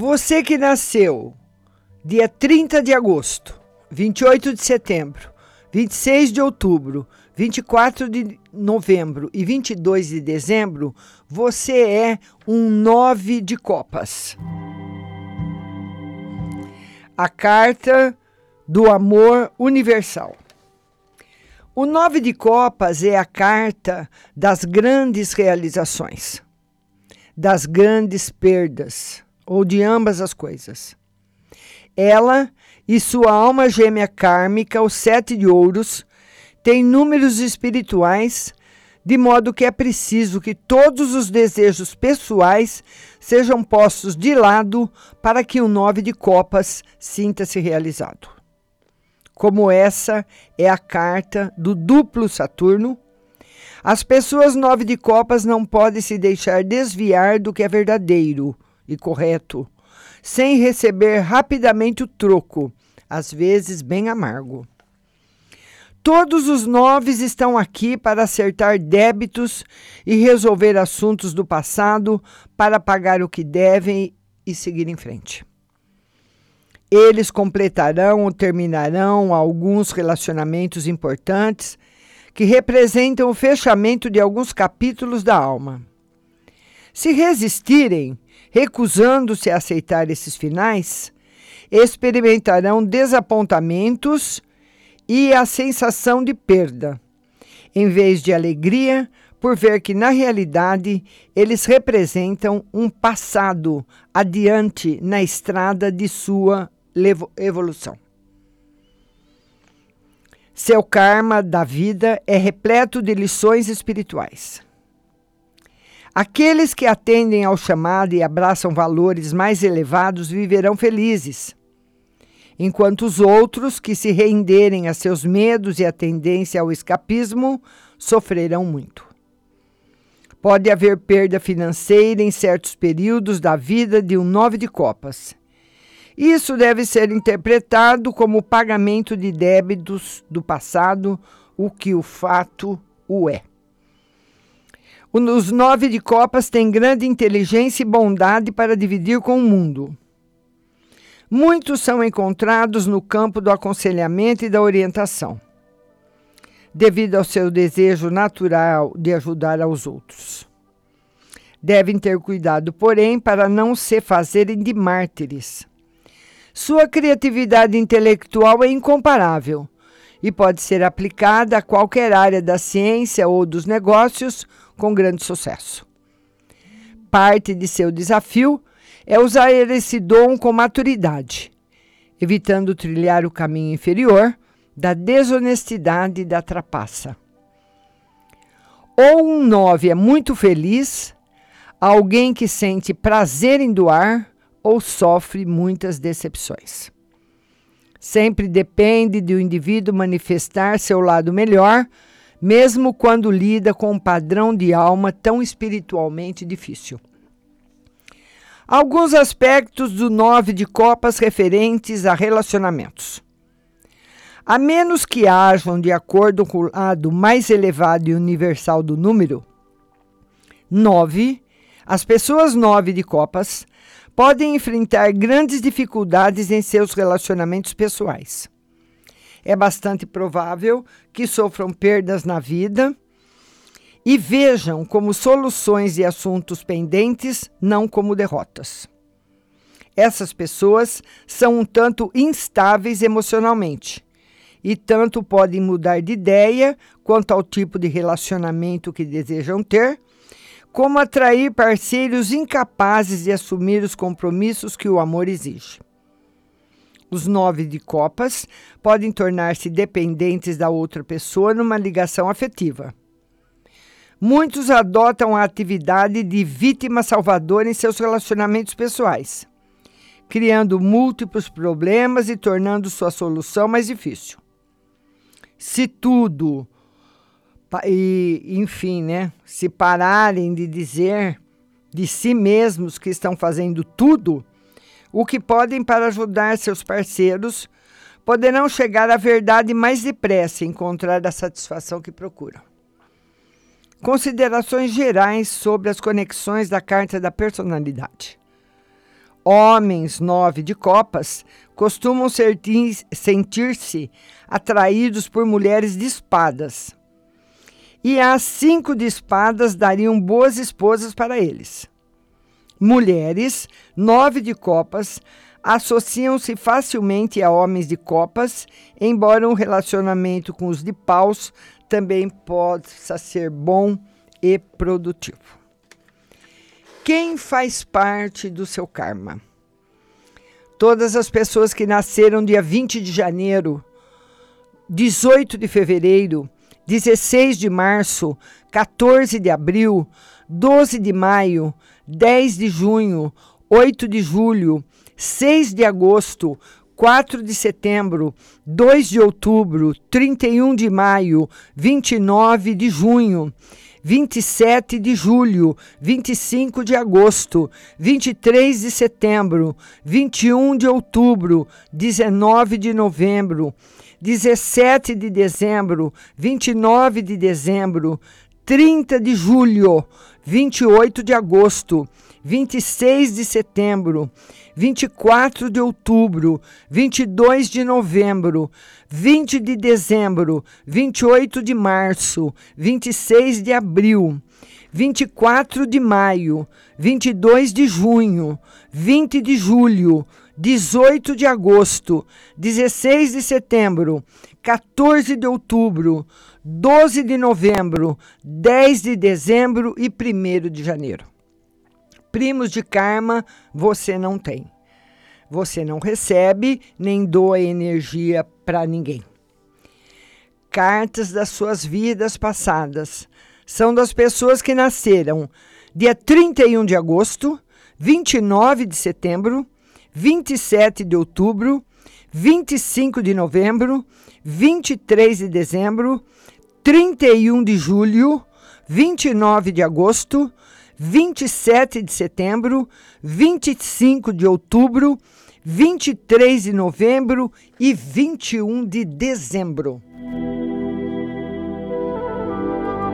Você que nasceu dia 30 de agosto, 28 de setembro, 26 de outubro, 24 de novembro e 22 de dezembro, você é um nove de copas. A carta do amor universal. O nove de copas é a carta das grandes realizações, das grandes perdas, ou de ambas as coisas. Ela e sua alma gêmea kármica, o sete de ouros, têm números espirituais, de modo que é preciso que todos os desejos pessoais sejam postos de lado para que o nove de copas sinta-se realizado como essa é a carta do duplo Saturno, as pessoas nove de copas não podem se deixar desviar do que é verdadeiro e correto, sem receber rapidamente o troco, às vezes bem amargo. Todos os noves estão aqui para acertar débitos e resolver assuntos do passado, para pagar o que devem e seguir em frente. Eles completarão ou terminarão alguns relacionamentos importantes que representam o fechamento de alguns capítulos da alma. Se resistirem, recusando-se a aceitar esses finais, experimentarão desapontamentos e a sensação de perda, em vez de alegria por ver que, na realidade, eles representam um passado adiante na estrada de sua evolução. Seu karma da vida é repleto de lições espirituais. Aqueles que atendem ao chamado e abraçam valores mais elevados viverão felizes, enquanto os outros que se renderem a seus medos e a tendência ao escapismo sofrerão muito. Pode haver perda financeira em certos períodos da vida de um nove de copas isso deve ser interpretado como pagamento de débitos do passado, o que o fato o é. Os nove de copas têm grande inteligência e bondade para dividir com o mundo. Muitos são encontrados no campo do aconselhamento e da orientação, devido ao seu desejo natural de ajudar aos outros. Devem ter cuidado, porém, para não se fazerem de mártires sua criatividade intelectual é incomparável e pode ser aplicada a qualquer área da ciência ou dos negócios com grande sucesso. Parte de seu desafio é usar esse dom com maturidade, evitando trilhar o caminho inferior da desonestidade e da trapaça. Ou um nove é muito feliz, alguém que sente prazer em doar, ou sofre muitas decepções. Sempre depende do indivíduo manifestar seu lado melhor, mesmo quando lida com um padrão de alma tão espiritualmente difícil. Alguns aspectos do nove de copas referentes a relacionamentos. A menos que hajam de acordo com o lado mais elevado e universal do número, nove, as pessoas nove de copas podem enfrentar grandes dificuldades em seus relacionamentos pessoais. É bastante provável que sofram perdas na vida e vejam como soluções de assuntos pendentes, não como derrotas. Essas pessoas são um tanto instáveis emocionalmente e tanto podem mudar de ideia quanto ao tipo de relacionamento que desejam ter como atrair parceiros incapazes de assumir os compromissos que o amor exige. Os nove de copas podem tornar-se dependentes da outra pessoa numa ligação afetiva. Muitos adotam a atividade de vítima salvadora em seus relacionamentos pessoais, criando múltiplos problemas e tornando sua solução mais difícil. Se tudo e, enfim, né, se pararem de dizer de si mesmos que estão fazendo tudo o que podem para ajudar seus parceiros, poderão chegar à verdade mais depressa e encontrar a satisfação que procuram. Considerações gerais sobre as conexões da carta da personalidade. Homens nove de copas costumam sentir-se atraídos por mulheres de espadas. E as cinco de espadas dariam boas esposas para eles. Mulheres, nove de copas, associam-se facilmente a homens de copas, embora um relacionamento com os de paus também possa ser bom e produtivo. Quem faz parte do seu karma? Todas as pessoas que nasceram dia 20 de janeiro, 18 de fevereiro, 16 de março, 14 de abril, 12 de maio, 10 de junho, 8 de julho, 6 de agosto, 4 de setembro, 2 de outubro, 31 de maio, 29 de junho, 27 de julho, 25 de agosto, 23 de setembro, 21 de outubro, 19 de novembro, 17 de dezembro, 29 de dezembro, 30 de julho, 28 de agosto, 26 de setembro, 24 de outubro, 22 de novembro, 20 de dezembro, 28 de março, 26 de abril, 24 de maio, 22 de junho, 20 de julho, 18 de agosto, 16 de setembro, 14 de outubro, 12 de novembro, 10 de dezembro e 1 de janeiro. Primos de karma você não tem. Você não recebe nem doa energia para ninguém. Cartas das suas vidas passadas são das pessoas que nasceram dia 31 de agosto, 29 de setembro, 27 de outubro, 25 de novembro, 23 de dezembro, 31 de julho, 29 de agosto, 27 de setembro, 25 de outubro, 23 de novembro e 21 de dezembro.